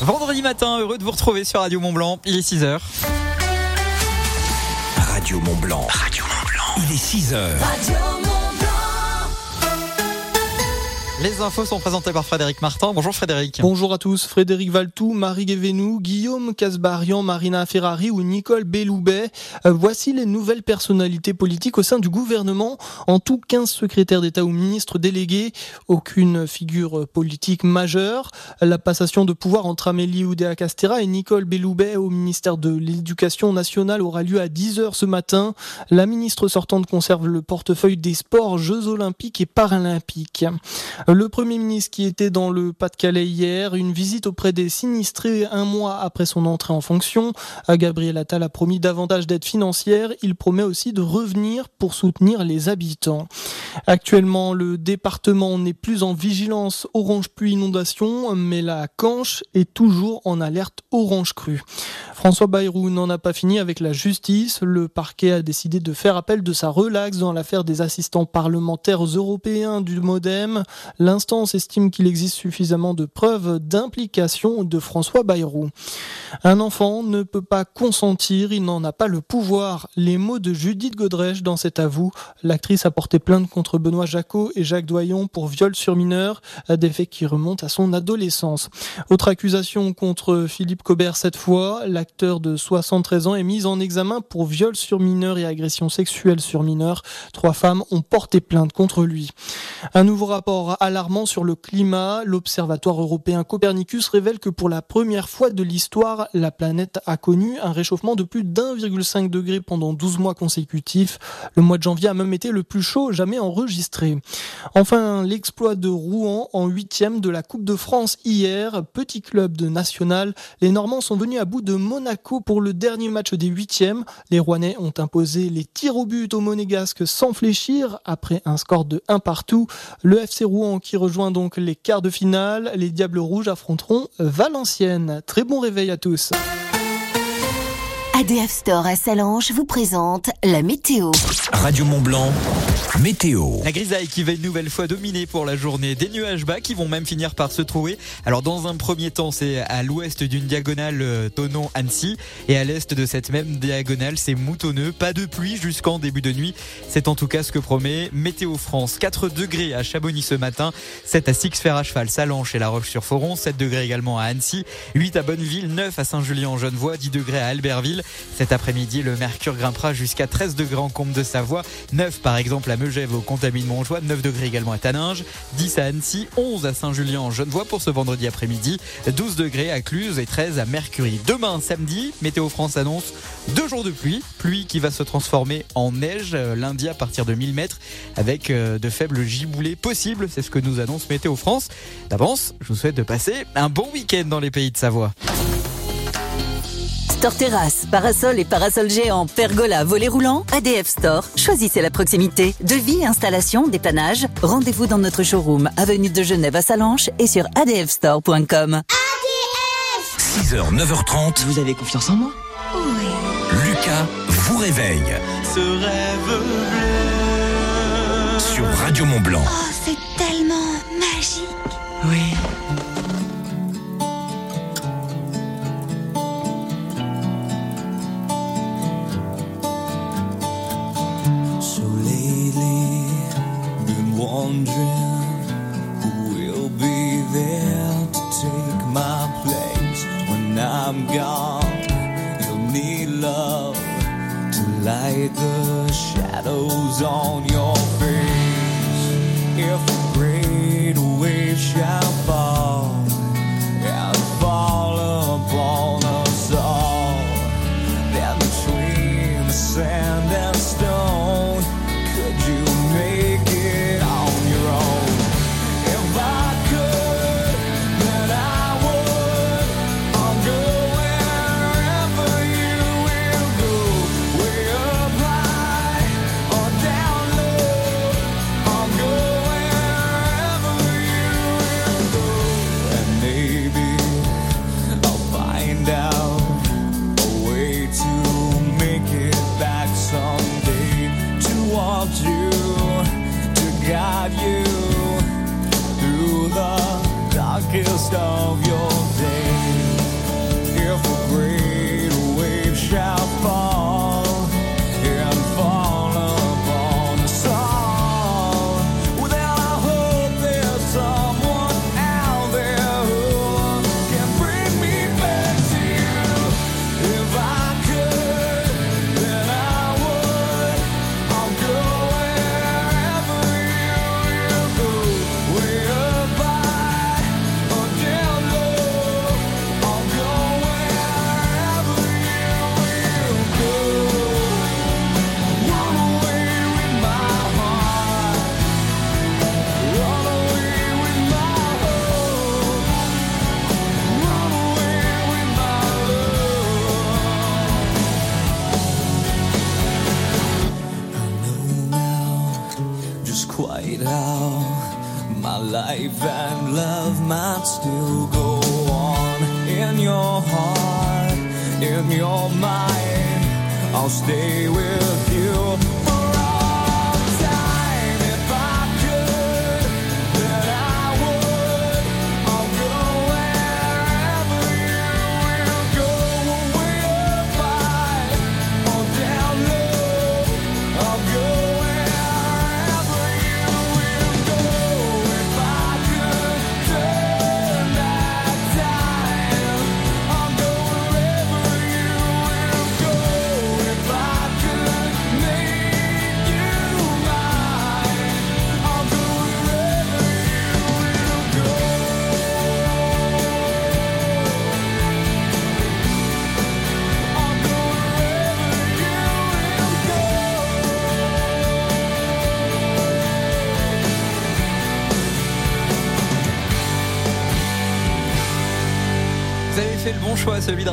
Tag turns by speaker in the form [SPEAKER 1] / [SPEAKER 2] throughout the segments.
[SPEAKER 1] Vendredi matin, heureux de vous retrouver sur Radio Mont Blanc. Il est 6h.
[SPEAKER 2] Radio Mont Blanc. Radio Mont Blanc. Il est 6h.
[SPEAKER 1] Les infos sont présentées par Frédéric Martin. Bonjour Frédéric.
[SPEAKER 3] Bonjour à tous. Frédéric Valtou, Marie Guévenou, Guillaume Casbarian, Marina Ferrari ou Nicole Belloubet. Euh, voici les nouvelles personnalités politiques au sein du gouvernement. En tout, 15 secrétaires d'État ou ministres délégués. Aucune figure politique majeure. La passation de pouvoir entre Amélie Oudéa Castera et Nicole Belloubet au ministère de l'Éducation nationale aura lieu à 10h ce matin. La ministre sortante conserve le portefeuille des sports, Jeux olympiques et paralympiques. Le Premier ministre qui était dans le Pas-de-Calais hier, une visite auprès des sinistrés un mois après son entrée en fonction. Gabriel Attal a promis davantage d'aide financière. Il promet aussi de revenir pour soutenir les habitants. Actuellement, le département n'est plus en vigilance orange pluie inondation, mais la Canche est toujours en alerte orange crue. François Bayrou n'en a pas fini avec la justice. Le parquet a décidé de faire appel de sa relaxe dans l'affaire des assistants parlementaires européens du Modem. L'instance estime qu'il existe suffisamment de preuves d'implication de François Bayrou. Un enfant ne peut pas consentir, il n'en a pas le pouvoir. Les mots de Judith Godrèche dans cet avou. L'actrice a porté plainte contre Benoît Jacot et Jacques Doyon pour viol sur mineur, des faits qui remontent à son adolescence. Autre accusation contre Philippe Cobert cette fois. L'acteur de 73 ans est mis en examen pour viol sur mineur et agression sexuelle sur mineur. Trois femmes ont porté plainte contre lui. Un nouveau rapport alarmant sur le climat. L'Observatoire européen Copernicus révèle que pour la première fois de l'histoire, la planète a connu un réchauffement de plus d'1,5 degré pendant 12 mois consécutifs. Le mois de janvier a même été le plus chaud jamais enregistré. Enfin, l'exploit de Rouen en huitième de la Coupe de France hier. Petit club de national. Les Normands sont venus à bout de Monaco pour le dernier match des huitièmes. Les Rouennais ont imposé les tirs au but aux Monégasques sans fléchir après un score de 1 partout. Le FC Rouen qui rejoint donc les quarts de finale. Les Diables Rouges affronteront Valenciennes. Très bon réveil à tous.
[SPEAKER 4] ADF Store à Salange vous présente la météo.
[SPEAKER 2] Radio Mont Blanc. Météo.
[SPEAKER 1] La grisaille qui va une nouvelle fois dominer pour la journée. Des nuages bas qui vont même finir par se trouver. Alors dans un premier temps, c'est à l'ouest d'une diagonale euh, Tonon-Annecy et à l'est de cette même diagonale, c'est moutonneux. Pas de pluie jusqu'en début de nuit. C'est en tout cas ce que promet Météo France. 4 degrés à Chamonix ce matin, 7 à Six-Fer à cheval, Salanches et La Roche-sur-Foron, 7 degrés également à Annecy, 8 à Bonneville, 9 à Saint-Julien-en-Genevois, 10 degrés à Albertville. Cet après-midi, le mercure grimpera jusqu'à 13 degrés en Combe de Savoie, 9 par exemple à Megève au Contamine Montjoie, 9 degrés également à Taninges, 10 à Annecy, 11 à Saint-Julien en Genevois pour ce vendredi après-midi, 12 degrés à Cluse et 13 à Mercury. Demain, samedi, Météo France annonce deux jours de pluie, pluie qui va se transformer en neige euh, lundi à partir de 1000 mètres avec euh, de faibles giboulées possibles, c'est ce que nous annonce Météo France. D'avance, je vous souhaite de passer un bon week-end dans les pays de Savoie.
[SPEAKER 4] Store terrasse, parasol et parasol géant, pergola, volet roulant, ADF Store. Choisissez la proximité. Devis, installation, dépannage. Rendez-vous dans notre showroom, avenue de Genève à Salanches et sur adfstore.com.
[SPEAKER 2] 6h, 9h30.
[SPEAKER 5] Vous avez confiance en moi?
[SPEAKER 2] Lucas vous réveille.
[SPEAKER 6] Ce rêve bleu.
[SPEAKER 2] Sur Radio Mont Blanc.
[SPEAKER 7] Oh, c'est tellement magique.
[SPEAKER 5] Oui.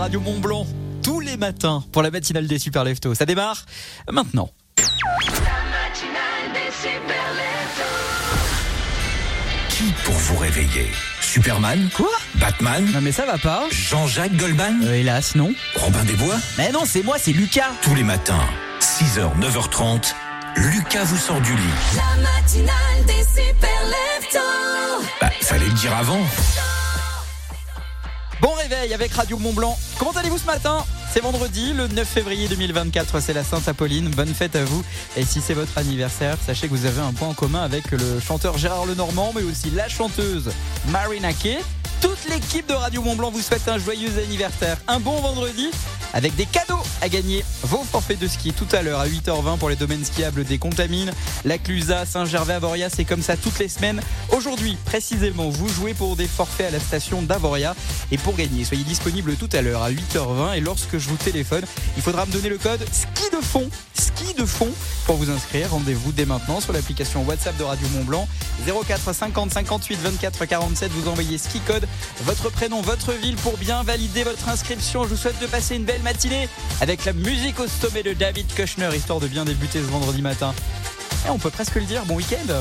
[SPEAKER 1] Radio Mont Blanc. Tous les matins pour la matinale des Super Leftos. Ça démarre maintenant.
[SPEAKER 2] Qui pour vous réveiller? Superman?
[SPEAKER 1] Quoi?
[SPEAKER 2] Batman?
[SPEAKER 1] Non mais ça va pas.
[SPEAKER 2] Jean-Jacques Goldman?
[SPEAKER 1] Euh, hélas, non.
[SPEAKER 2] Robin des Bois
[SPEAKER 1] Mais non, c'est moi, c'est Lucas.
[SPEAKER 2] Tous les matins, 6h, 9h30, Lucas vous sort du lit.
[SPEAKER 8] La matinale des super leftos.
[SPEAKER 2] Bah, fallait le dire avant.
[SPEAKER 1] Bon réveil avec Radio Mont Blanc. Comment allez-vous ce matin? C'est vendredi, le 9 février 2024, c'est la Sainte Apolline. Bonne fête à vous. Et si c'est votre anniversaire, sachez que vous avez un point en commun avec le chanteur Gérard Lenormand, mais aussi la chanteuse Marina Kay. Toute l'équipe de Radio Mont Blanc vous souhaite un joyeux anniversaire. Un bon vendredi avec des cadeaux à gagner. Vos forfaits de ski tout à l'heure à 8h20 pour les domaines skiables des Contamines, la Clusa, Saint-Gervais, Avoria. C'est comme ça toutes les semaines. Aujourd'hui, précisément, vous jouez pour des forfaits à la station d'Avoria. Et pour gagner, soyez disponible tout à l'heure à 8h20. Et lorsque je vous téléphone, il faudra me donner le code ski de fond. Ski de fond pour vous inscrire. Rendez-vous dès maintenant sur l'application WhatsApp de Radio Mont Blanc. 04 50 58 24 47. Vous envoyez ski code, votre prénom, votre ville pour bien valider votre inscription. Je vous souhaite de passer une belle matinée avec la musique au sommet de David Kushner, histoire de bien débuter ce vendredi matin. Et on peut presque le dire, bon week-end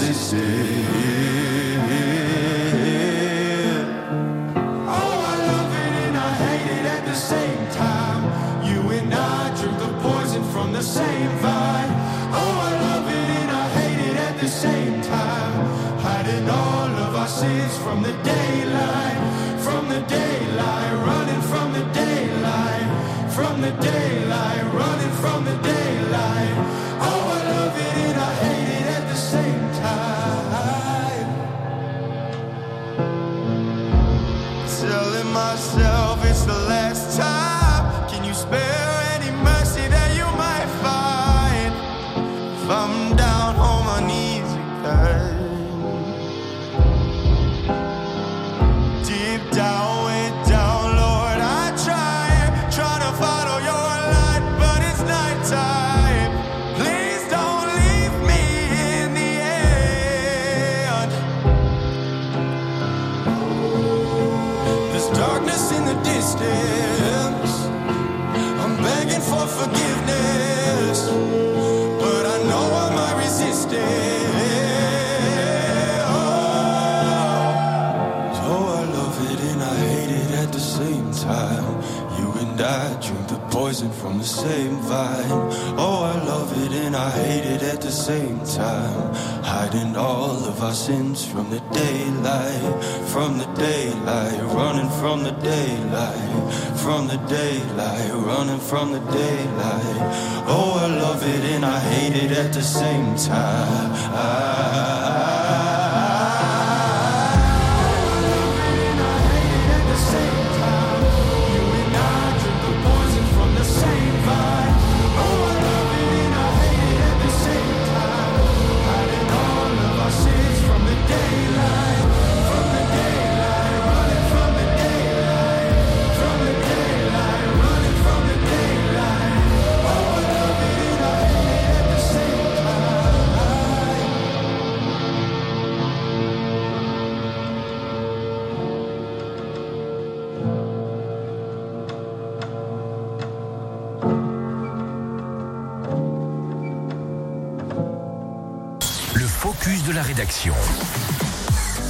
[SPEAKER 9] I our sins from the daylight, from the daylight, running from the daylight, from the daylight, running from the daylight. Oh, I love it and I hate it at the same
[SPEAKER 2] Le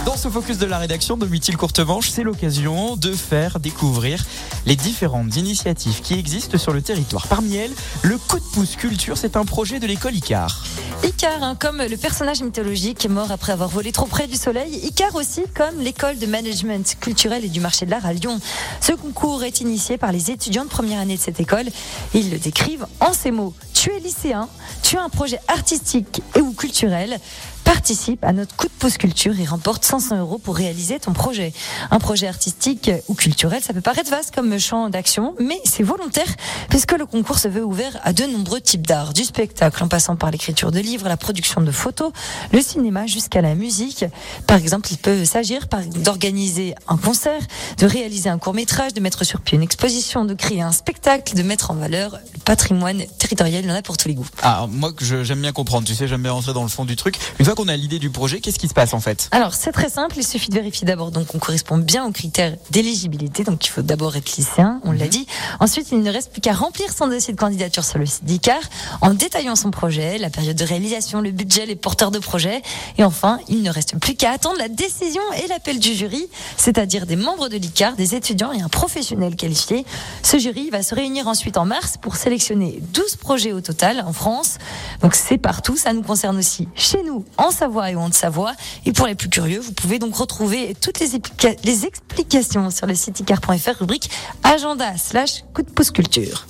[SPEAKER 1] Dans ce focus de la rédaction de Mutil Courtemanche, c'est l'occasion de faire découvrir les différentes initiatives qui existent sur le territoire. Parmi elles, le coup de pouce culture, c'est un projet de l'école Icar.
[SPEAKER 10] Icar, hein, comme le personnage mythologique mort après avoir volé trop près du soleil, Icar aussi comme l'école de management culturel et du marché de l'art à Lyon. Ce concours est initié par les étudiants de première année de cette école. Ils le décrivent en ces mots. Tu es lycéen, tu as un projet artistique et ou culturel, participe à notre coup de pouce culture et remporte 500 euros pour réaliser ton projet. Un projet artistique ou culturel, ça peut paraître vaste comme champ d'action, mais c'est volontaire puisque le concours se veut ouvert à de nombreux types d'art, du spectacle en passant par l'écriture de livres, la production de photos, le cinéma jusqu'à la musique. Par exemple, il peut s'agir d'organiser un concert, de réaliser un court métrage, de mettre sur pied une exposition, de créer un spectacle, de mettre en valeur le patrimoine territorial. Il y en a pour tous les goûts.
[SPEAKER 1] Ah, moi j'aime bien comprendre, tu sais, j'aime bien rentrer dans le fond du truc. Qu'on a l'idée du projet, qu'est-ce qui se passe en fait
[SPEAKER 10] Alors c'est très simple, il suffit de vérifier d'abord donc on correspond bien aux critères d'éligibilité, donc il faut d'abord être lycéen, on l'a dit. Ensuite il ne reste plus qu'à remplir son dossier de candidature sur le site d'ICAR en détaillant son projet, la période de réalisation, le budget, les porteurs de projet. Et enfin il ne reste plus qu'à attendre la décision et l'appel du jury, c'est-à-dire des membres de l'ICAR, des étudiants et un professionnel qualifié. Ce jury va se réunir ensuite en mars pour sélectionner 12 projets au total en France. Donc c'est partout, ça nous concerne aussi chez nous, en Savoie et en Haute-Savoie. Et pour les plus curieux, vous pouvez donc retrouver toutes les, explica- les explications sur le site icar.fr, rubrique agenda slash coup de pouce culture.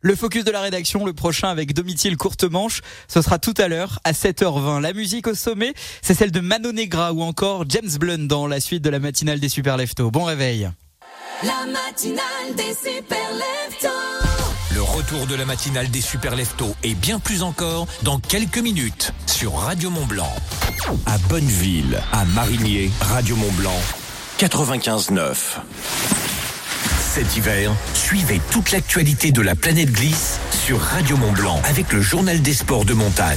[SPEAKER 1] Le focus de la rédaction, le prochain avec Domitil Courtemanche, ce sera tout à l'heure à 7h20. La musique au sommet, c'est celle de Mano Negra ou encore James Blunt dans la suite de la matinale des Super Leftos. Bon réveil.
[SPEAKER 8] La matinale des super leftos.
[SPEAKER 2] Retour de la matinale des super leftos et bien plus encore dans quelques minutes sur Radio Mont Blanc. À Bonneville, à Marigné, Radio Mont Blanc, 95.9. Cet hiver, suivez toute l'actualité de la planète glisse sur Radio Mont Blanc avec le journal des sports de montagne.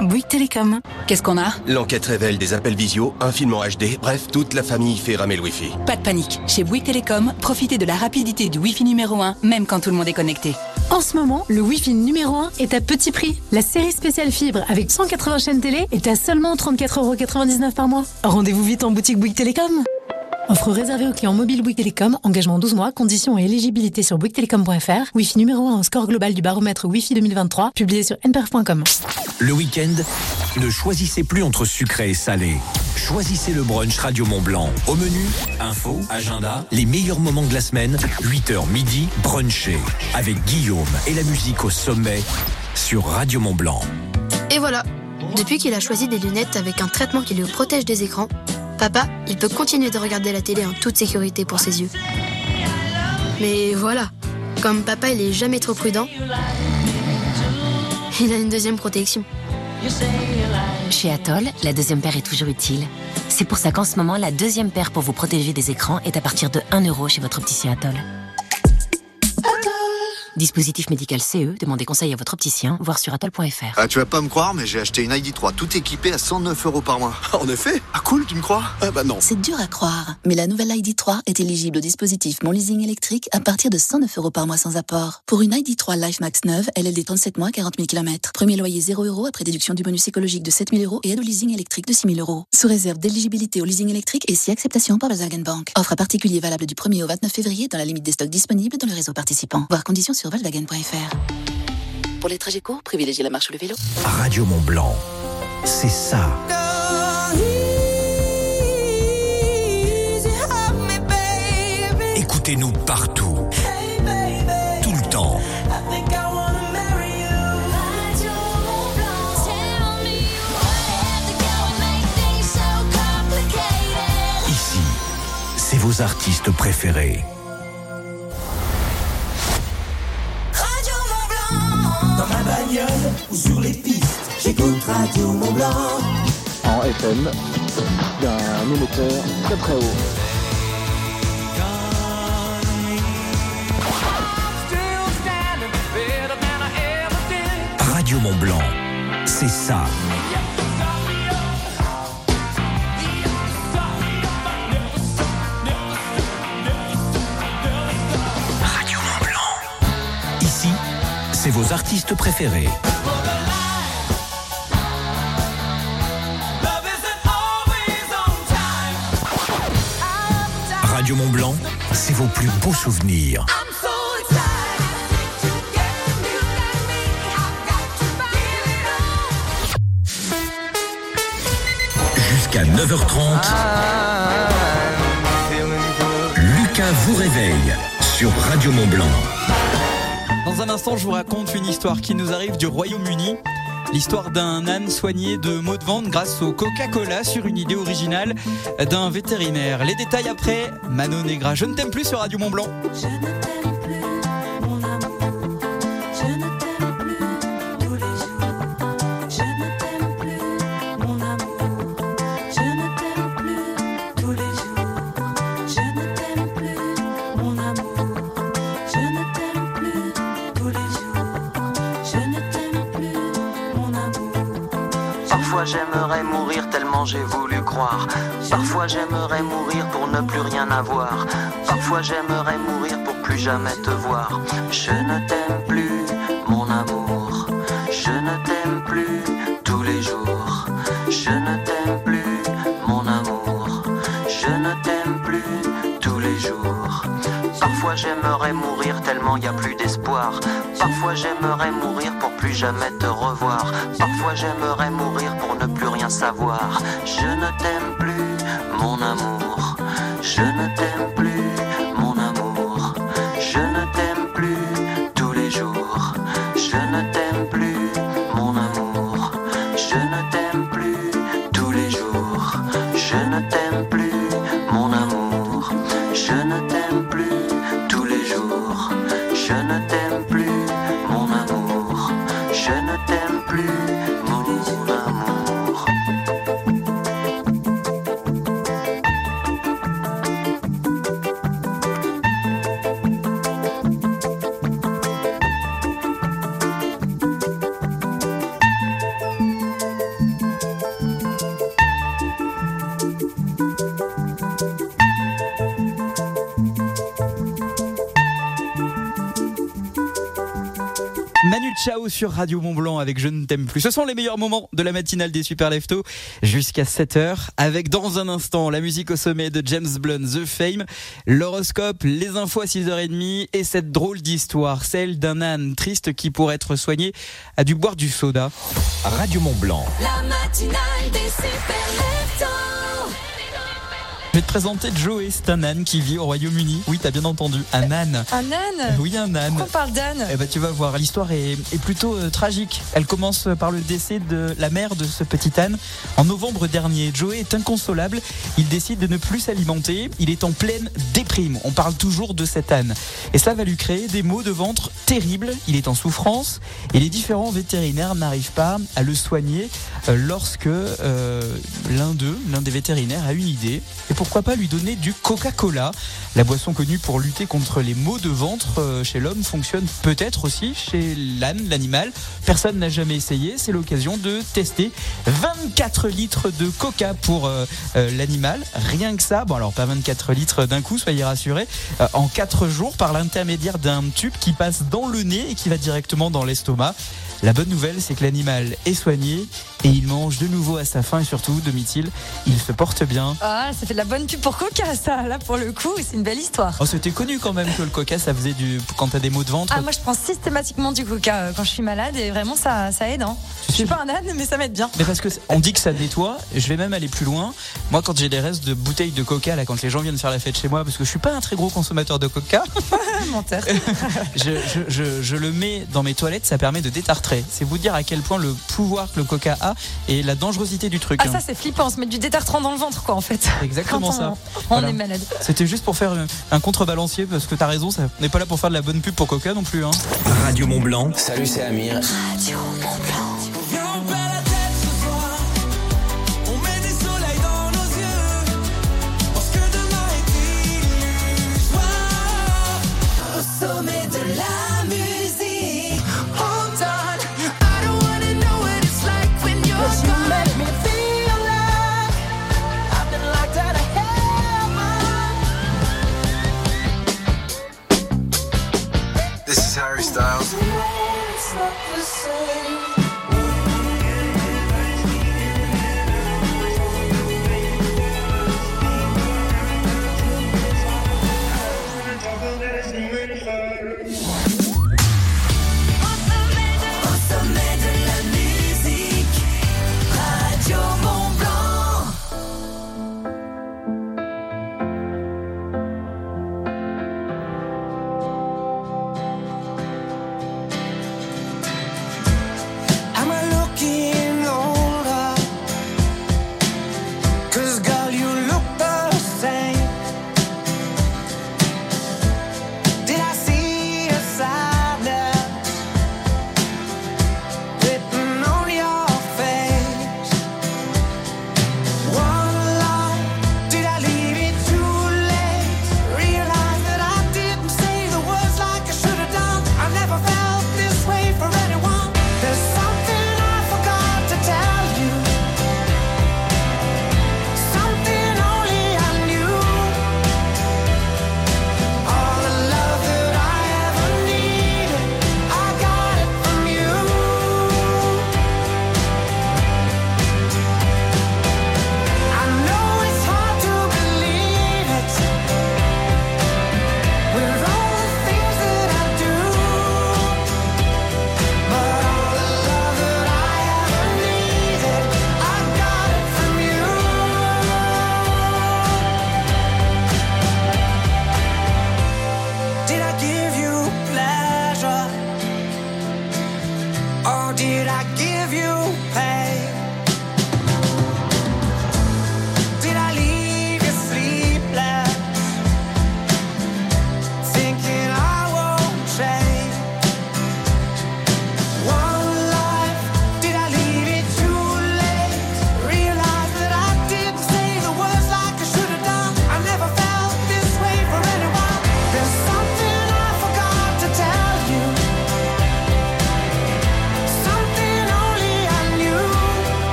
[SPEAKER 11] Bouygues Télécom. Qu'est-ce qu'on a?
[SPEAKER 12] L'enquête révèle des appels visio, un film en HD, bref, toute la famille fait ramer le Wi-Fi.
[SPEAKER 11] Pas de panique. Chez Bouygues Télécom, profitez de la rapidité du Wi-Fi numéro 1, même quand tout le monde est connecté.
[SPEAKER 13] En ce moment, le Wi-Fi numéro 1 est à petit prix. La série spéciale fibre avec 180 chaînes télé est à seulement 34,99€ par mois. Rendez-vous vite en boutique Bouygues Télécom. Offre réservée aux clients mobiles Bouygues Télécom, engagement 12 mois, conditions et éligibilité sur bouyguestelecom.fr. Wi-Fi numéro 1 au score global du baromètre Wi-Fi 2023, publié sur nperf.com.
[SPEAKER 2] Le week-end, ne choisissez plus entre sucré et salé. Choisissez le brunch Radio Mont Blanc. Au menu, info, agenda, les meilleurs moments de la semaine, 8h midi, brunché. Avec Guillaume et la musique au sommet sur Radio Mont Blanc.
[SPEAKER 14] Et voilà. Depuis qu'il a choisi des lunettes avec un traitement qui le protège des écrans, Papa, il peut continuer de regarder la télé en toute sécurité pour ses yeux. Mais voilà, comme papa il est jamais trop prudent, il a une deuxième protection.
[SPEAKER 15] Chez Atoll, la deuxième paire est toujours utile. C'est pour ça qu'en ce moment, la deuxième paire pour vous protéger des écrans est à partir de 1 euro chez votre opticien Atoll. Dispositif médical CE, demandez conseil à votre opticien, voir sur atoll.fr.
[SPEAKER 16] Ah, tu vas pas me croire, mais j'ai acheté une ID3 tout équipée à 109 euros par mois. En effet Ah cool, tu me crois? Ah bah non.
[SPEAKER 17] C'est dur à croire, mais la nouvelle ID3 est éligible au dispositif Mon Leasing électrique à partir de 109 euros par mois sans apport. Pour une ID3 Life Max 9, LLD 37 mois, 40 000 km. Premier loyer 0 euros après déduction du bonus écologique de 7 000 euros et aide au leasing électrique de 6 000 euros. Sous réserve d'éligibilité au leasing électrique et si acceptation par Volkswagen Bank. Offre à particulier valable du 1er au 29 février dans la limite des stocks disponibles dans le réseau participant. Voir conditions sur volkswagen.fr. Pour les trajets courts, privilégiez la marche ou le vélo.
[SPEAKER 2] Radio Mont Blanc, c'est ça. Écoutez-nous partout. Tout le temps. Ici, c'est vos artistes préférés.
[SPEAKER 5] Ou sur les pistes, j'écoute Radio Mont Blanc.
[SPEAKER 18] En FM, d'un émetteur très très haut.
[SPEAKER 2] Radio Mont Blanc, c'est ça. Radio Mont Blanc. Ici, c'est vos artistes préférés. Radio Mont Blanc, c'est vos plus beaux souvenirs. Jusqu'à 9h30, Lucas vous réveille sur Radio Mont Blanc.
[SPEAKER 1] Dans un instant, je vous raconte une histoire qui nous arrive du Royaume-Uni. L'histoire d'un âne soigné de maux de ventre grâce au Coca-Cola sur une idée originale d'un vétérinaire. Les détails après, Manon Negra. Je ne t'aime plus sur Radio Mont Blanc.
[SPEAKER 19] Parfois j'aimerais mourir pour ne plus rien avoir. Parfois j'aimerais mourir pour plus jamais te voir. Je ne t'aime plus, mon amour. Je ne t'aime plus j'aimerais mourir tellement y a plus d'espoir. Parfois j'aimerais mourir pour plus jamais te revoir. Parfois j'aimerais mourir pour ne plus rien savoir. Je ne t'aime plus, mon amour. Je ne t'aime plus,
[SPEAKER 1] Sur Radio Mont Blanc avec Je ne t'aime plus. Ce sont les meilleurs moments de la matinale des Super Lefto jusqu'à 7h avec dans un instant la musique au sommet de James Blunt, The Fame, l'horoscope, les infos à 6h30 et cette drôle d'histoire, celle d'un âne triste qui pour être soigné a dû boire du soda.
[SPEAKER 2] Radio Mont Blanc.
[SPEAKER 8] La matinale des super leftos.
[SPEAKER 1] Vais te présenter Joey, c'est un âne qui vit au Royaume-Uni. Oui, t'as bien entendu, un âne.
[SPEAKER 10] Un âne
[SPEAKER 1] Oui, un âne.
[SPEAKER 10] Pourquoi on parle d'âne
[SPEAKER 1] Eh ben, tu vas voir, l'histoire est, est plutôt euh, tragique. Elle commence par le décès de la mère de ce petit âne. En novembre dernier, Joey est inconsolable. Il décide de ne plus s'alimenter. Il est en pleine déprime. On parle toujours de cet âne. Et ça va lui créer des maux de ventre terribles. Il est en souffrance et les différents vétérinaires n'arrivent pas à le soigner euh, lorsque euh, l'un d'eux, l'un des vétérinaires, a une idée. Et pourquoi pas lui donner du Coca-Cola? La boisson connue pour lutter contre les maux de ventre euh, chez l'homme fonctionne peut-être aussi chez l'âne, l'animal. Personne n'a jamais essayé. C'est l'occasion de tester 24 litres de Coca pour euh, euh, l'animal. Rien que ça. Bon, alors pas 24 litres d'un coup, soyez rassurés. En 4 jours, par l'intermédiaire d'un tube qui passe dans le nez et qui va directement dans l'estomac. La bonne nouvelle, c'est que l'animal est soigné et il mange de nouveau à sa faim et surtout, Domitil, il se porte bien.
[SPEAKER 10] Ah, ça fait de la bonne pub pour Coca, ça. Là, pour le coup, c'est une belle histoire.
[SPEAKER 1] Oh, c'était connu quand même que le coca, ça faisait du. Quand t'as des maux de ventre.
[SPEAKER 10] Ah, moi, je prends systématiquement du Coca euh, quand je suis malade et vraiment, ça, ça aide. Hein. Je suis pas un âne, mais ça m'aide bien.
[SPEAKER 1] Mais parce que on dit que ça nettoie, je vais même aller plus loin. Moi, quand j'ai des restes de bouteilles de coca, là, quand les gens viennent faire la fête chez moi, parce que je suis pas un très gros consommateur de coca,
[SPEAKER 10] Menteur.
[SPEAKER 1] je, je, je, je le mets dans mes toilettes, ça permet de détartrer. C'est vous dire à quel point le pouvoir que le coca a et la dangerosité du truc.
[SPEAKER 10] Ah,
[SPEAKER 1] hein.
[SPEAKER 10] ça, c'est flippant. On se met du détartrant dans le ventre, quoi, en fait.
[SPEAKER 1] Exactement
[SPEAKER 10] Quand on,
[SPEAKER 1] ça.
[SPEAKER 10] On
[SPEAKER 1] Voilà.
[SPEAKER 10] est malade.
[SPEAKER 1] C'était juste pour faire un- un contrebalancier, parce que t'as raison, ça- on n'est pas là pour faire de la bonne pub pour coca non plus. Hein.
[SPEAKER 2] Radio Mont Blanc.
[SPEAKER 6] Salut, c'est Amir.
[SPEAKER 8] Radio Mont Blanc.
[SPEAKER 5] Viens, on perd
[SPEAKER 6] This is Harry Styles.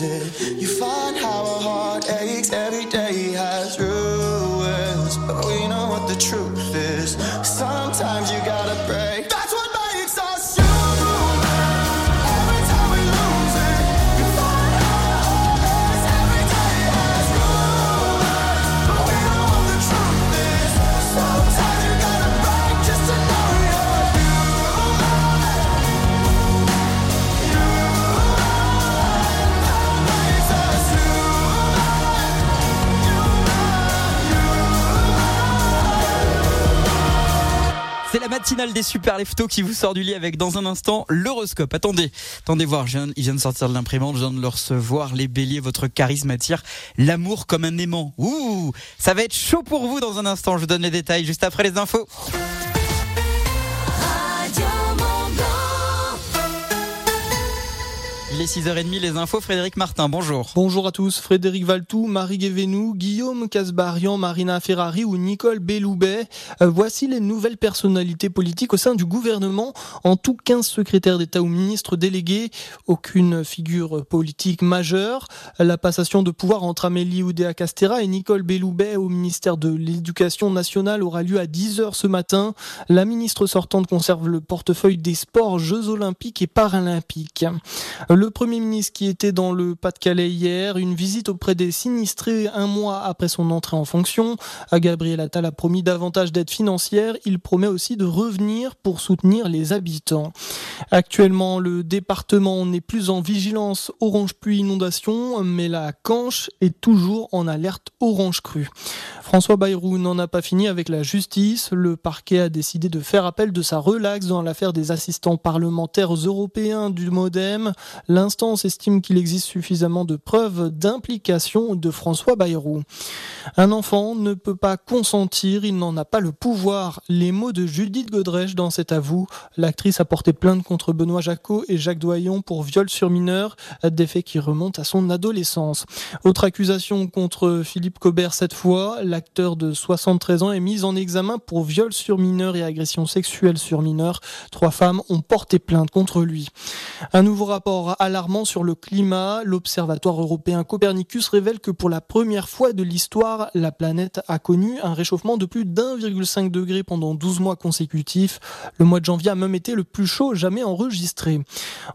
[SPEAKER 20] Lose it, you find
[SPEAKER 1] matinale des super leftos qui vous sort du lit avec dans un instant l'horoscope. Attendez, attendez voir, je viens- de sortir de l'imprimante, je viens de le recevoir. Les béliers, votre charisme attire l'amour comme un aimant. Ouh, ça va être chaud pour vous dans un instant. Je vous donne les détails juste après les infos. Il est 6h30, les infos. Frédéric Martin, bonjour.
[SPEAKER 3] Bonjour à tous, Frédéric Valtou, Marie Guévenou, Guillaume Casbarian, Marina Ferrari ou Nicole Belloubet. Euh, voici les nouvelles personnalités politiques au sein du gouvernement. En tout, 15 secrétaires d'État ou ministres délégués, aucune figure politique majeure. La passation de pouvoir entre Amélie Oudéa Castera et Nicole Belloubet au ministère de l'Éducation nationale aura lieu à 10h ce matin. La ministre sortante conserve le portefeuille des sports, Jeux olympiques et paralympiques. Le Premier ministre qui était dans le Pas-de-Calais hier, une visite auprès des sinistrés un mois après son entrée en fonction. À Gabriel Attal a promis davantage d'aide financière. Il promet aussi de revenir pour soutenir les habitants. Actuellement, le département n'est plus en vigilance orange pluie inondation, mais la Canche est toujours en alerte orange crue. François Bayrou n'en a pas fini avec la justice. Le parquet a décidé de faire appel de sa relaxe dans l'affaire des assistants parlementaires européens du Modem. L'instance estime qu'il existe suffisamment de preuves d'implication de François Bayrou. Un enfant ne peut pas consentir, il n'en a pas le pouvoir. Les mots de Judith Godrèche dans cet avou. L'actrice a porté plainte contre Benoît Jacot et Jacques Doyon pour viol sur mineur, des faits qui remontent à son adolescence. Autre accusation contre Philippe Cobert cette fois, l'acteur de 73 ans est mis en examen pour viol sur mineur et agression sexuelle sur mineur. Trois femmes ont porté plainte contre lui. Un nouveau rapport alarmant sur le climat, l'Observatoire européen Copernicus révèle que pour la première fois de l'histoire, la planète a connu un réchauffement de plus d'1,5 degré pendant 12 mois consécutifs. Le mois de janvier a même été le plus chaud jamais enregistré.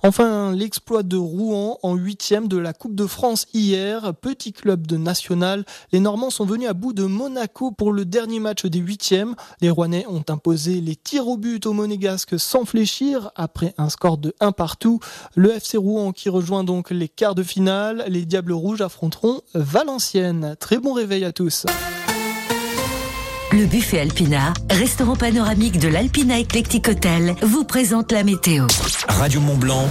[SPEAKER 3] Enfin, l'exploit de Rouen en huitième de la Coupe de France hier, petit club de national. Les Normands sont venus à bout de Monaco pour le dernier match des huitièmes. Les Rouennais ont imposé les tirs au but aux Monégasques sans fléchir après un score de 1 partout. Le FC Rouen qui rejoint donc les quarts de finale. Les Diables Rouges affronteront Valenciennes. Très bon réveil à tous.
[SPEAKER 21] Le buffet Alpina, restaurant panoramique de l'Alpina Eclectic Hotel, vous présente la météo.
[SPEAKER 2] Radio Mont Blanc,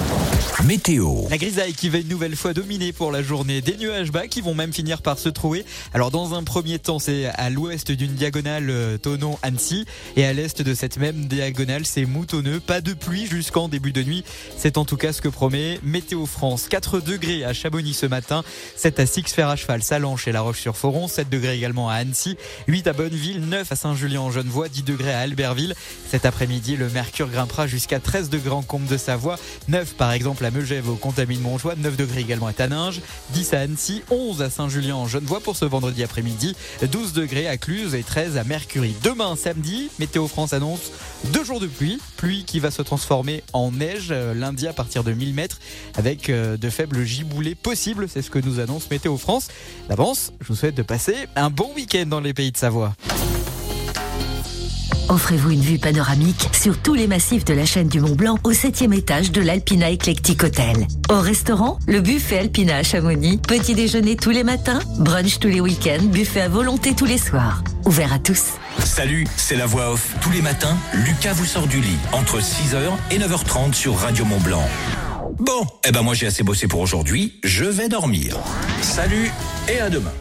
[SPEAKER 2] météo.
[SPEAKER 1] La grisaille qui va une nouvelle fois dominer pour la journée. Des nuages bas qui vont même finir par se trouver. Alors dans un premier temps, c'est à l'ouest d'une diagonale euh, Tonon-Annecy et à l'est de cette même diagonale, c'est moutonneux. Pas de pluie jusqu'en début de nuit. C'est en tout cas ce que promet Météo France. 4 degrés à Chamonix ce matin, 7 à Six-Fer à Cheval, Salanches et La Roche-sur-Foron, 7 degrés également à Annecy, 8 à Bonneville, 9 à Saint-Julien-en-Genevois, 10 degrés à Albertville. Cet après-midi, le mercure grimpera jusqu'à 13 degrés en Combe de Savoie, 9 par exemple à Megève au Contamine Montjoie, 9 degrés également à Taninges, 10 à Annecy, 11 à Saint-Julien-en-Genevois pour ce vendredi après-midi, 12 degrés à Cluse et 13 à Mercury. Demain samedi, Météo France annonce deux jours de pluie, pluie qui va se transformer en neige euh, lundi à partir de 1000 mètres avec euh, de faibles giboulées possibles, c'est ce que nous annonce Météo France. D'avance, je vous souhaite de passer un bon week-end dans les pays de Savoie.
[SPEAKER 21] Offrez-vous une vue panoramique sur tous les massifs de la chaîne du Mont Blanc au septième étage de l'Alpina Eclectic Hotel. Au restaurant, le buffet Alpina à Chamonix. Petit déjeuner tous les matins, brunch tous les week-ends, buffet à volonté tous les soirs. Ouvert à tous.
[SPEAKER 2] Salut, c'est la voix off. Tous les matins, Lucas vous sort du lit entre 6h et 9h30 sur Radio Mont Blanc. Bon, eh ben moi j'ai assez bossé pour aujourd'hui, je vais dormir. Salut et à demain.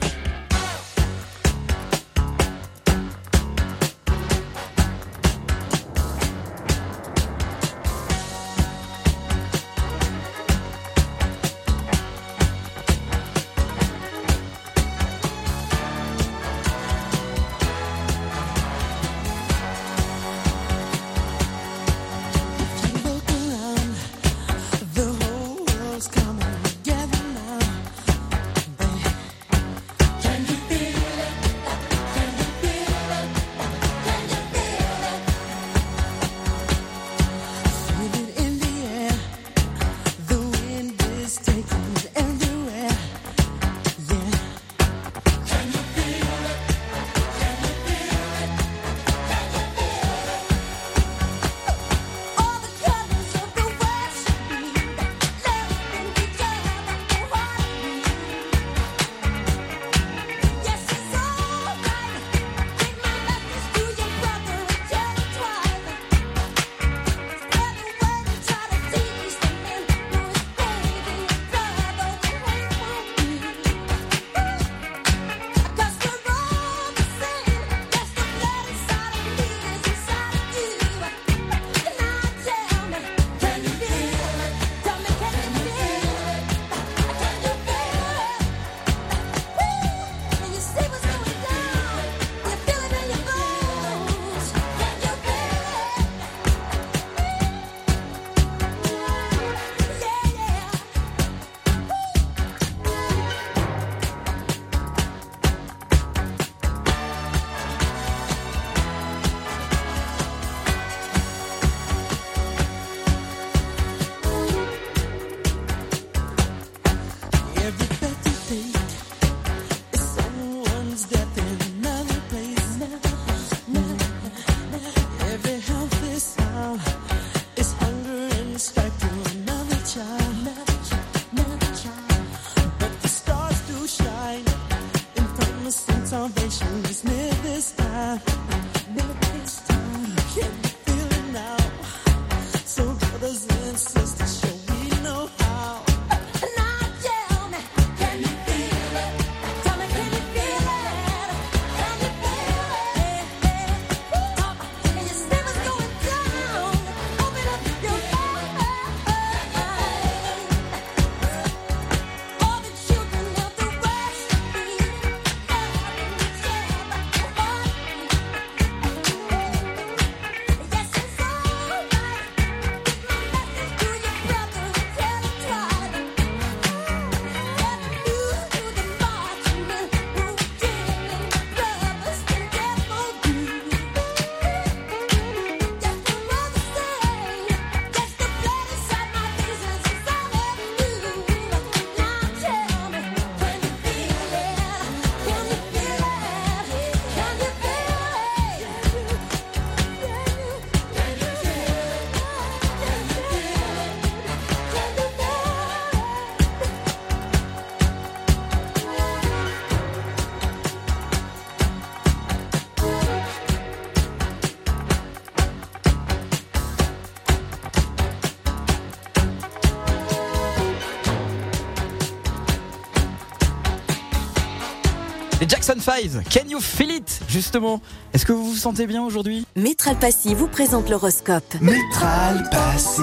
[SPEAKER 1] Jackson 5, Can You Feel It Justement, est-ce que vous vous sentez bien aujourd'hui?
[SPEAKER 22] Métral Passy vous présente l'horoscope.
[SPEAKER 23] Métral Passy,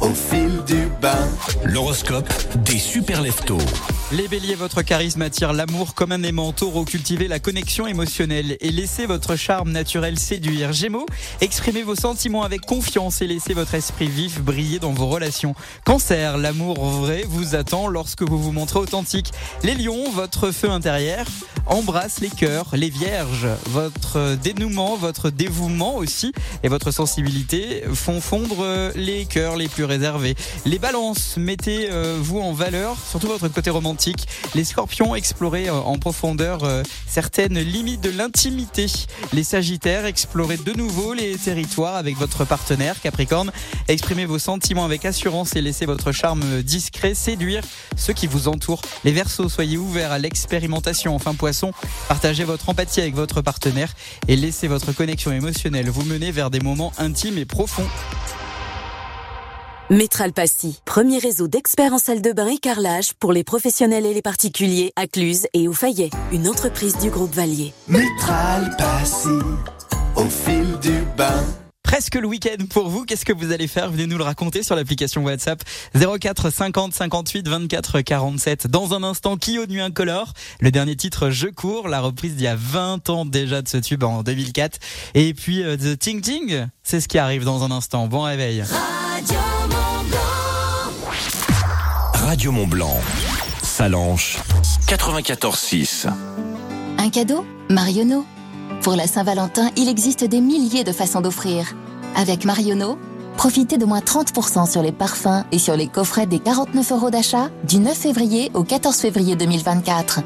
[SPEAKER 23] au fil du bain.
[SPEAKER 2] L'horoscope des super leftos.
[SPEAKER 1] Les béliers, votre charisme attire l'amour comme un aimant. Taureau, cultivez la connexion émotionnelle et laissez votre charme naturel séduire. Gémeaux, exprimez vos sentiments avec confiance et laissez votre esprit vif briller dans vos relations. Cancer, l'amour vrai vous attend lorsque vous vous montrez authentique. Les lions, votre feu intérieur embrasse les cœurs. Les vierges, votre dénouement, votre dévouement aussi et votre sensibilité font fondre les cœurs les plus réservés. Les balances, mettez-vous en valeur, surtout votre côté romantique. Les scorpions, explorez euh, en profondeur euh, certaines limites de l'intimité. Les sagittaires, explorez de nouveau les territoires avec votre partenaire. Capricorne, exprimez vos sentiments avec assurance et laissez votre charme discret séduire ceux qui vous entourent. Les versos, soyez ouverts à l'expérimentation. Enfin, poisson, partagez votre empathie avec votre partenaire et laissez votre connexion émotionnelle vous mener vers des moments intimes et profonds.
[SPEAKER 22] Métral Passy, premier réseau d'experts en salle de bain et carrelage pour les professionnels et les particuliers à Cluse et au Fayet, une entreprise du groupe Valier.
[SPEAKER 23] Métral Passy, au fil du bain.
[SPEAKER 1] Presque le week-end pour vous. Qu'est-ce que vous allez faire? Venez nous le raconter sur l'application WhatsApp 04 50 58 24 47. Dans un instant, qui au nu incolore? Le dernier titre, Je cours, la reprise d'il y a 20 ans déjà de ce tube en 2004. Et puis euh, The Ting Ting, c'est ce qui arrive dans un instant. Bon réveil.
[SPEAKER 2] Radio Mont Blanc. Salanche 94.6.
[SPEAKER 17] Un cadeau Marionneau. Pour la Saint-Valentin, il existe des milliers de façons d'offrir. Avec Marionneau, profitez de moins 30% sur les parfums et sur les coffrets des 49 euros d'achat du 9 février au 14 février 2024.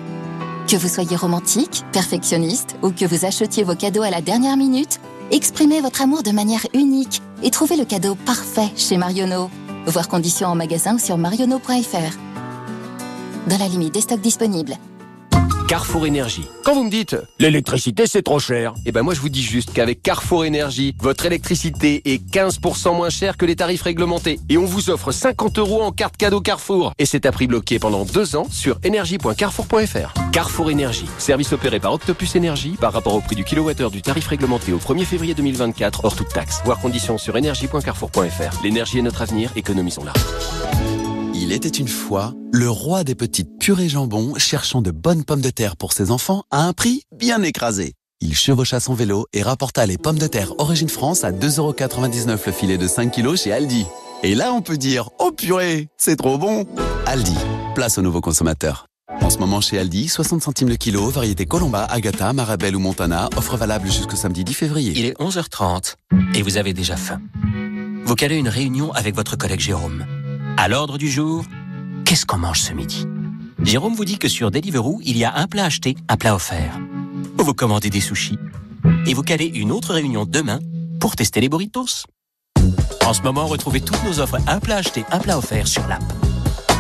[SPEAKER 17] Que vous soyez romantique, perfectionniste ou que vous achetiez vos cadeaux à la dernière minute, exprimez votre amour de manière unique et trouvez le cadeau parfait chez Marionneau. Voir conditions en magasin sur marionneau.fr. Dans la limite des stocks disponibles.
[SPEAKER 12] Carrefour Énergie. Quand vous me dites l'électricité c'est trop cher, eh ben moi je vous dis juste qu'avec Carrefour Énergie, votre électricité est 15% moins chère que les tarifs réglementés et on vous offre 50 euros en carte cadeau Carrefour et c'est à prix bloqué pendant deux ans sur énergie.carrefour.fr. Carrefour Énergie, service opéré par Octopus Énergie par rapport au prix du kilowattheure du tarif réglementé au 1er février 2024 hors toute taxe. Voir conditions sur énergie.carrefour.fr. L'énergie est notre avenir, économisons-la.
[SPEAKER 24] Il était une fois le roi des petites purées jambon cherchant de bonnes pommes de terre pour ses enfants à un prix bien écrasé. Il chevaucha son vélo et rapporta les pommes de terre Origine France à 2,99€ le filet de 5 kg chez Aldi. Et là, on peut dire, oh purée, c'est trop bon Aldi, place aux nouveaux consommateurs. En ce moment chez Aldi, 60 centimes le kilo, variété Colomba, Agatha, Marabelle ou Montana, offre valable jusqu'au samedi 10 février.
[SPEAKER 25] Il est 11h30 et vous avez déjà faim. Vous calez une réunion avec votre collègue Jérôme. À l'ordre du jour, qu'est-ce qu'on mange ce midi? Jérôme vous dit que sur Deliveroo, il y a un plat acheté, un plat offert. Vous commandez des sushis et vous calez une autre réunion demain pour tester les burritos. En ce moment, retrouvez toutes nos offres un plat acheté, un plat offert sur l'app.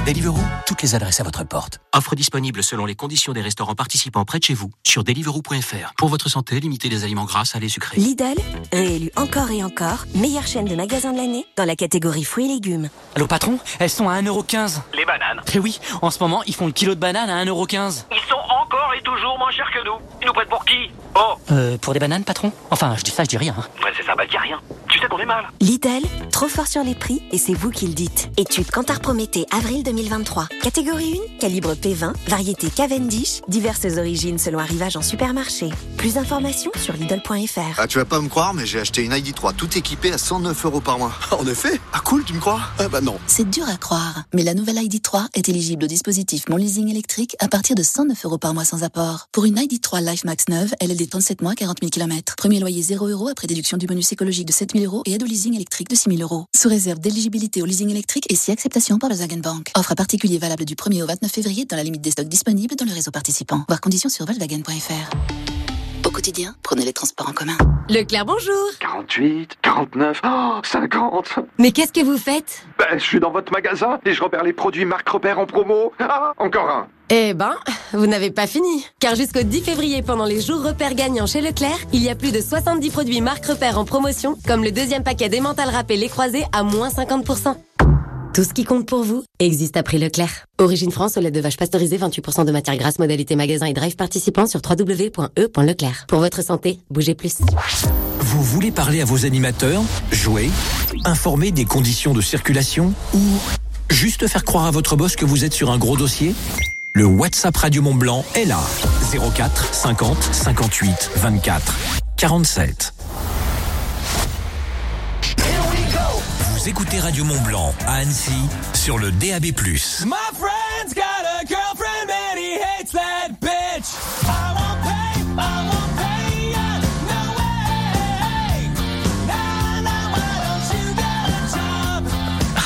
[SPEAKER 25] Deliveroo, toutes les adresses à votre porte. Offre disponible selon les conditions des restaurants participants près de chez vous sur deliveroo.fr. Pour votre santé, limitez les aliments gras, salés, sucrés.
[SPEAKER 22] Lidl, réélu encore et encore, meilleure chaîne de magasins de l'année dans la catégorie fruits et légumes.
[SPEAKER 26] Allô patron, elles sont à 1,15€.
[SPEAKER 27] Les bananes.
[SPEAKER 26] Eh oui, en ce moment, ils font le kilo de banane à 1,15€.
[SPEAKER 27] Ils sont encore et toujours moins chers que nous. Ils nous prennent pour qui? Oh
[SPEAKER 26] Euh, pour des bananes, patron? Enfin, je dis ça, je dis rien. hein.
[SPEAKER 27] Ouais, c'est ça, bah dis rien. Tu sais qu'on est mal.
[SPEAKER 22] Lidl, trop fort sur les prix et c'est vous qui le dites. Étude Cantar Prométhée, avril 2023. Catégorie 1, calibre P20, variété Cavendish, diverses origines selon arrivage en supermarché. Plus d'informations sur Lidl.fr.
[SPEAKER 16] Ah, tu vas pas me croire, mais j'ai acheté une ID3 tout équipée à 109 euros par mois. En effet Ah cool, tu me crois? Ah bah non.
[SPEAKER 17] C'est dur à croire, mais la nouvelle ID3 est éligible au dispositif Mon Leasing électrique à partir de 109 euros par mois sans apport. Pour une ID3 Life Max 9, elle est des 37 mois, 40 000 km. Premier loyer 0 euros après déduction du bonus écologique de 7 000 et aide au leasing électrique de 6 000 euros. Sous réserve d'éligibilité au leasing électrique et si acceptation par le Zagen Bank. Offre à particulier valable du 1er au 29 février dans la limite des stocks disponibles dans le réseau participant. Voir conditions sur volkswagen.fr. Au quotidien, prenez les transports en commun.
[SPEAKER 11] Leclerc, bonjour
[SPEAKER 12] 48, 49, oh, 50
[SPEAKER 11] Mais qu'est-ce que vous faites?
[SPEAKER 12] Ben, je suis dans votre magasin et je repère les produits marque repère en promo. Ah, encore un
[SPEAKER 11] Eh ben, vous n'avez pas fini. Car jusqu'au 10 février, pendant les jours repères gagnants chez Leclerc, il y a plus de 70 produits marque repère en promotion, comme le deuxième paquet des mentales râpées les croisés à moins 50%. Tout ce qui compte pour vous existe à prix Leclerc. Origine France au lait de vache pasteurisé 28% de matière grasse, modalité magasin et drive participant sur www.e.leclerc. Pour votre santé, bougez plus.
[SPEAKER 2] Vous voulez parler à vos animateurs, jouer, informer des conditions de circulation ou juste faire croire à votre boss que vous êtes sur un gros dossier? Le WhatsApp Radio Mont Blanc est là. 04 50 58 24 47. Vous écoutez Radio Mont Blanc à Annecy sur le DAB+.
[SPEAKER 5] My friend's got a girlfriend and he hates that bitch. I won't pay, I won't?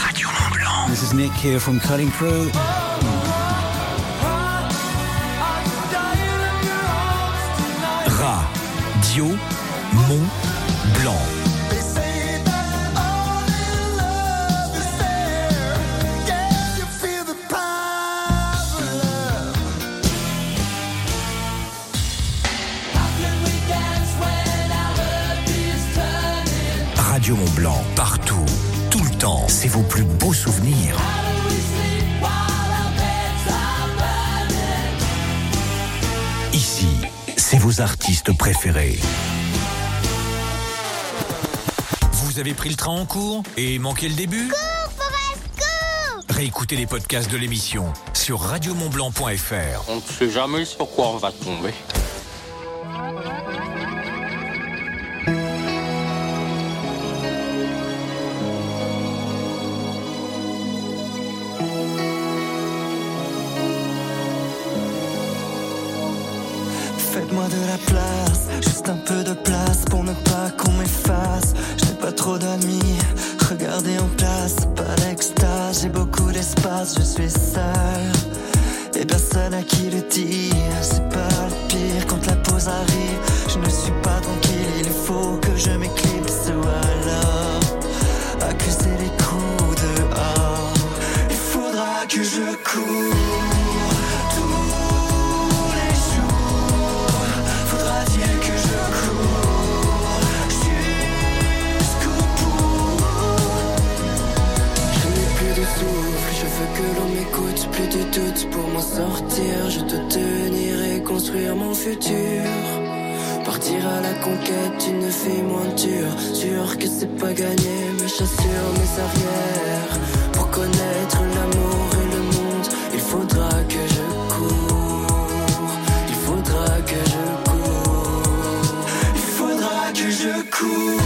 [SPEAKER 2] Radio Mont Blanc.
[SPEAKER 28] This is Nick here from Cutting Crew.
[SPEAKER 2] Radio Mont Radio Mont Blanc, partout, tout le temps. C'est vos plus beaux souvenirs. Ici, c'est vos artistes préférés. Vous avez pris le train en cours et manqué le début? Réécoutez les podcasts de l'émission sur radiomontblanc.fr.
[SPEAKER 29] On ne sait jamais sur quoi on va tomber.
[SPEAKER 6] Faites-moi de la place, juste un peu de place pour ne pas qu'on m'efface. Je n'ai pas trop d'amis, regardez en place, pas d'extase, j'ai beaucoup d'espace, je suis seul. Et personne à qui le dire, c'est pas le pire quand la pause arrive. Je ne suis pas tranquille, il faut que je m'éclipse ou alors accuser les coups dehors. Il faudra que je cours que l'on m'écoute, plus de doute pour m'en sortir. Je dois tenir et construire mon futur. Partir à la conquête d'une vie moins dure. Sûr que c'est pas gagné, mes chassures, mes arrières. Pour connaître l'amour et le monde, il faudra que je cours. Il faudra que je cours. Il faudra que je cours.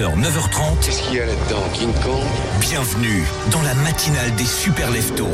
[SPEAKER 2] 6h, 9h30.
[SPEAKER 30] Qu'est-ce qu'il y a là-dedans, King Kong?
[SPEAKER 2] Bienvenue dans la matinale des super leftos.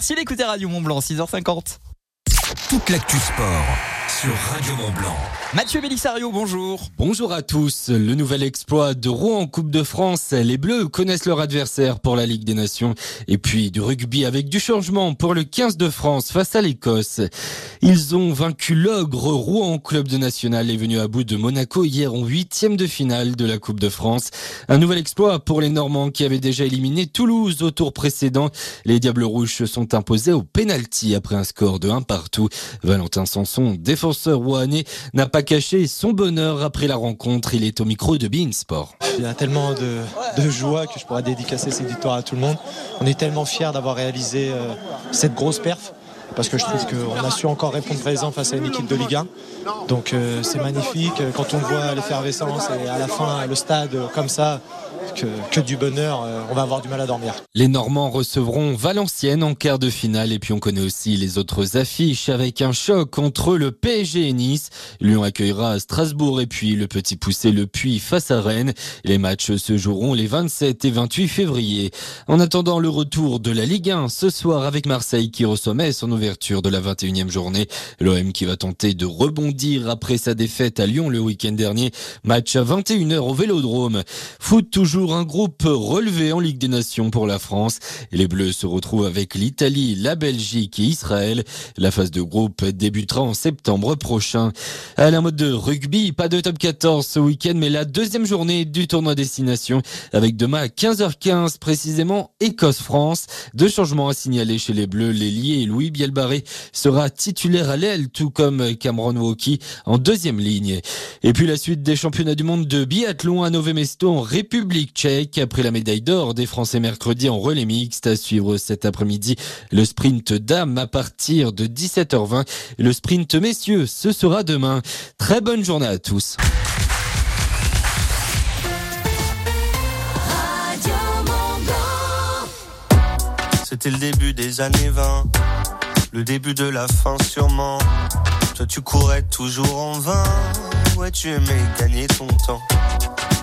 [SPEAKER 1] Merci d'écouter Radio Mont Blanc, 6h50.
[SPEAKER 2] Toute l'actu sport sur Radio Mont Blanc.
[SPEAKER 1] Mathieu Bellissario, bonjour.
[SPEAKER 31] Bonjour à tous. Le nouvel exploit de Rouen en Coupe de France. Les Bleus connaissent leur adversaire pour la Ligue des Nations. Et puis du rugby avec du changement pour le 15 de France face à l'Écosse. Ils ont vaincu l'ogre Rouen Club de National est venu à bout de Monaco hier en huitième de finale de la Coupe de France. Un nouvel exploit pour les Normands qui avaient déjà éliminé Toulouse au tour précédent. Les Diables Rouges se sont imposés au pénalty après un score de 1 partout. Valentin Sanson, défenseur n'a pas caché son bonheur après la rencontre. Il est au micro de Bein Sport.
[SPEAKER 32] Il y a tellement de, de joie que je pourrais dédicacer cette victoire à tout le monde. On est tellement fiers d'avoir réalisé euh, cette grosse perf parce que je trouve qu'on a su encore répondre présent face à une équipe de Ligue 1. Donc euh, c'est magnifique. Quand on voit l'effervescence et à la fin le stade euh, comme ça, que, du bonheur, euh, on va avoir du mal à dormir.
[SPEAKER 31] Les Normands recevront Valenciennes en quart de finale et puis on connaît aussi les autres affiches avec un choc entre le PSG et Nice. Lyon accueillera Strasbourg et puis le petit poussé Le Puy face à Rennes. Les matchs se joueront les 27 et 28 février. En attendant le retour de la Ligue 1 ce soir avec Marseille qui reçoit Metz en ouverture de la 21e journée. L'OM qui va tenter de rebondir après sa défaite à Lyon le week-end dernier. Match à 21h au Vélodrome. Foot toujours un groupe relevé en Ligue des Nations pour la France. Les Bleus se retrouvent avec l'Italie, la Belgique et Israël. La phase de groupe débutera en septembre prochain. À la mode de rugby, pas de top 14 ce week-end, mais la deuxième journée du tournoi destination avec demain à 15h15 précisément Écosse-France. Deux changements à signaler chez les Bleus. L'ailier Louis Bielbarré sera titulaire à l'aile, tout comme Cameron Woki en deuxième ligne. Et puis la suite des championnats du monde de biathlon à Nové Mesto en République tchèque. Après la médaille d'or des Français mercredi en relais mixte à suivre cet après-midi. Le sprint dames à partir de 17h20 le sprint messieurs ce sera demain. Très bonne journée à tous.
[SPEAKER 33] C'était le début des années 20, le début de la fin sûrement. Toi tu courais toujours en vain, ouais tu aimais gagner ton temps.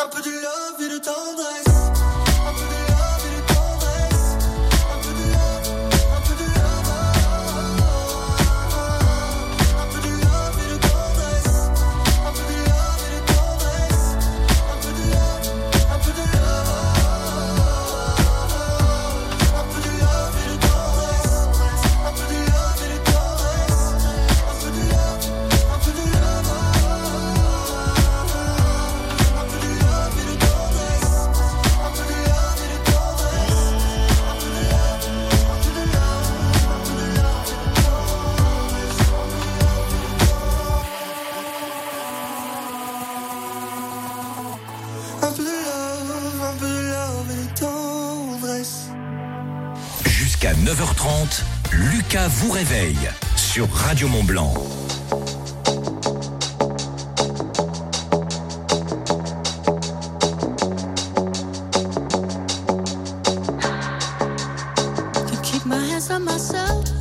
[SPEAKER 33] Tendresse. Un peu de love et de tendresse. Un
[SPEAKER 2] 9h30, Lucas vous réveille sur Radio Mont Blanc.
[SPEAKER 8] Can keep my hands on myself.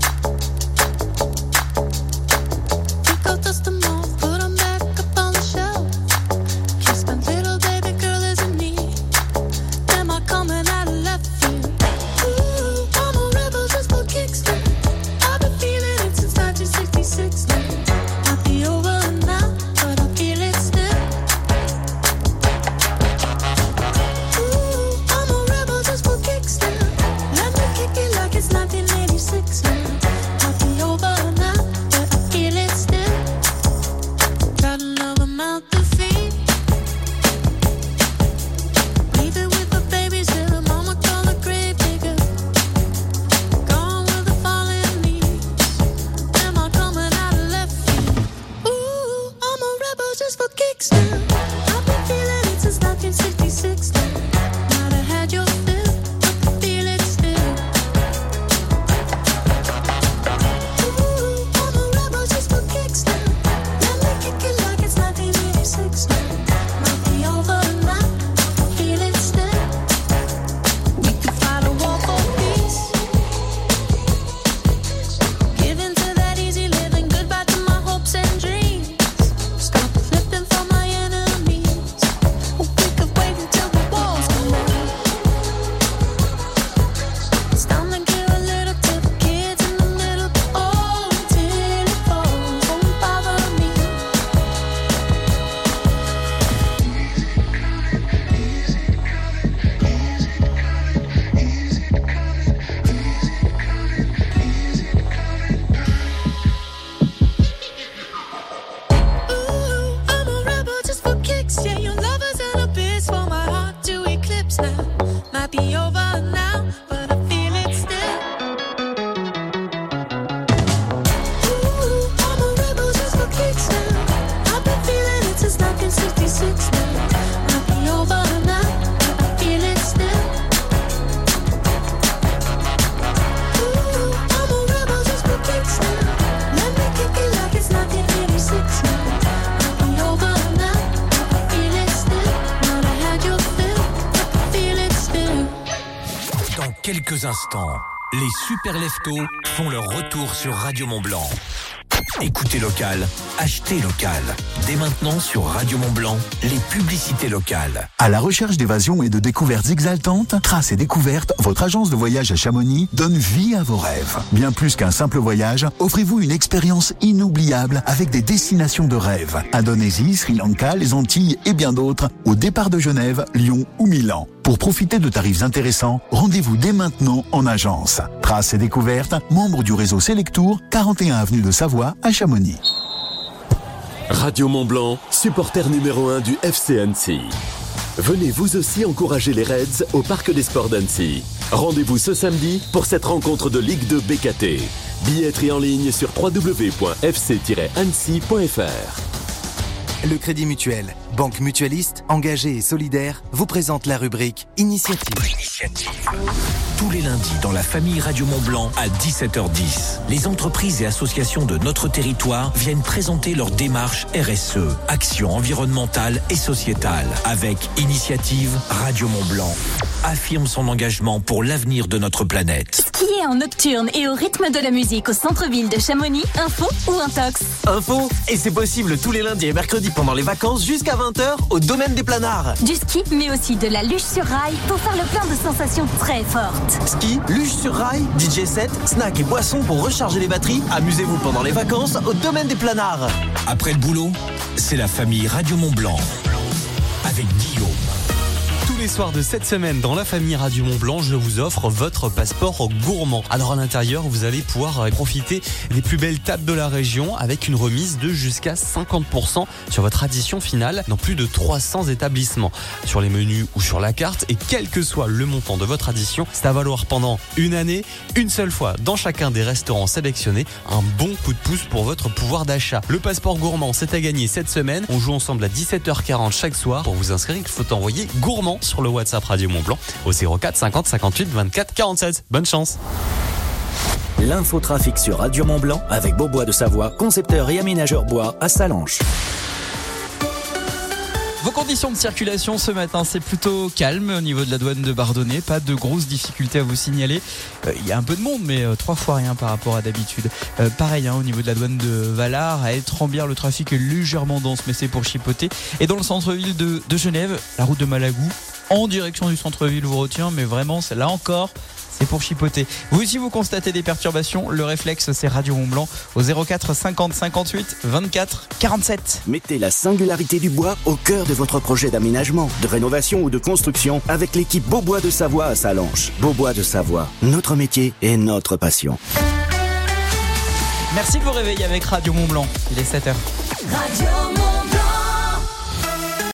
[SPEAKER 2] Les super leftos font leur retour sur Radio Mont Blanc. Écoutez local, achetez local. Dès maintenant sur Radio Mont Blanc, les publicités locales.
[SPEAKER 34] À la recherche d'évasion et de découvertes exaltantes, Traces et Découvertes, votre agence de voyage à Chamonix, donne vie à vos rêves. Bien plus qu'un simple voyage, offrez-vous une expérience inoubliable avec des destinations de rêve. Indonésie, Sri Lanka, les Antilles et bien d'autres, au départ de Genève, Lyon ou Milan. Pour profiter de tarifs intéressants, rendez-vous dès maintenant en agence. Traces et Découvertes, membre du réseau Selectour, 41 avenue de Savoie à Chamonix.
[SPEAKER 35] Radio Mont Blanc, supporter numéro 1 du FC Annecy. Venez vous aussi encourager les Reds au Parc des Sports d'Annecy. Rendez-vous ce samedi pour cette rencontre de Ligue 2 BKT. Billetterie en ligne sur www.fc-annecy.fr.
[SPEAKER 36] Le Crédit Mutuel, banque mutualiste, engagée et solidaire, vous présente la rubrique Initiative.
[SPEAKER 2] Tous les lundis dans la famille Radio Mont Blanc à 17h10, les entreprises et associations de notre territoire viennent présenter leur démarche RSE, action environnementale et sociétale, avec Initiative Radio Mont Blanc. Affirme son engagement pour l'avenir de notre planète.
[SPEAKER 10] Skier en nocturne et au rythme de la musique au centre-ville de Chamonix, info ou intox?
[SPEAKER 12] Info Et c'est possible tous les lundis et mercredis pendant les vacances jusqu'à 20h au domaine des planards.
[SPEAKER 10] Du ski, mais aussi de la luge sur rail pour faire le plein de sensations très fortes.
[SPEAKER 12] Ski, luge sur rail, DJ set, snack et boissons pour recharger les batteries. Amusez-vous pendant les vacances au domaine des planards.
[SPEAKER 2] Après le boulot, c'est la famille Radio Mont Blanc avec Guillaume.
[SPEAKER 37] Soirs de cette semaine dans la famille Radio Mont Blanc, je vous offre votre passeport gourmand. Alors à l'intérieur, vous allez pouvoir euh, profiter des plus belles tables de la région avec une remise de jusqu'à 50% sur votre addition finale dans plus de 300 établissements. Sur les menus ou sur la carte et quel que soit le montant de votre addition, c'est à valoir pendant une année, une seule fois dans chacun des restaurants sélectionnés, un bon coup de pouce pour votre pouvoir d'achat. Le passeport gourmand, c'est à gagner cette semaine. On joue ensemble à 17h40 chaque soir. Pour vous inscrire, il faut envoyer gourmand sur le WhatsApp Radio Mont Blanc au 04 50 58 24 47. Bonne chance.
[SPEAKER 35] L'infotrafic sur Radio Mont Blanc avec Beaubois de Savoie, concepteur et aménageur bois à Salanches.
[SPEAKER 1] Vos conditions de circulation ce matin, c'est plutôt calme au niveau de la douane de Bardonnay. Pas de grosses difficultés à vous signaler. Euh, Il y a un peu de monde, mais euh, trois fois rien par rapport à d'habitude. Euh, pareil, hein, au niveau de la douane de Valar, à Étrembière, le trafic est légèrement dense, mais c'est pour chipoter. Et dans le centre-ville de, de Genève, la route de Malagou, en direction du centre-ville, vous retient, mais vraiment, c'est là encore. C'est pour chipoter. Vous aussi, vous constatez des perturbations. Le réflexe, c'est Radio Mont Blanc au 04 50 58 24 47.
[SPEAKER 35] Mettez la singularité du bois au cœur de votre projet d'aménagement, de rénovation ou de construction avec l'équipe Beaubois de Savoie à Salanches. Beaubois de Savoie, notre métier et notre passion.
[SPEAKER 1] Merci de vous réveiller avec Radio Mont Blanc. Il est 7h.
[SPEAKER 8] Radio Mont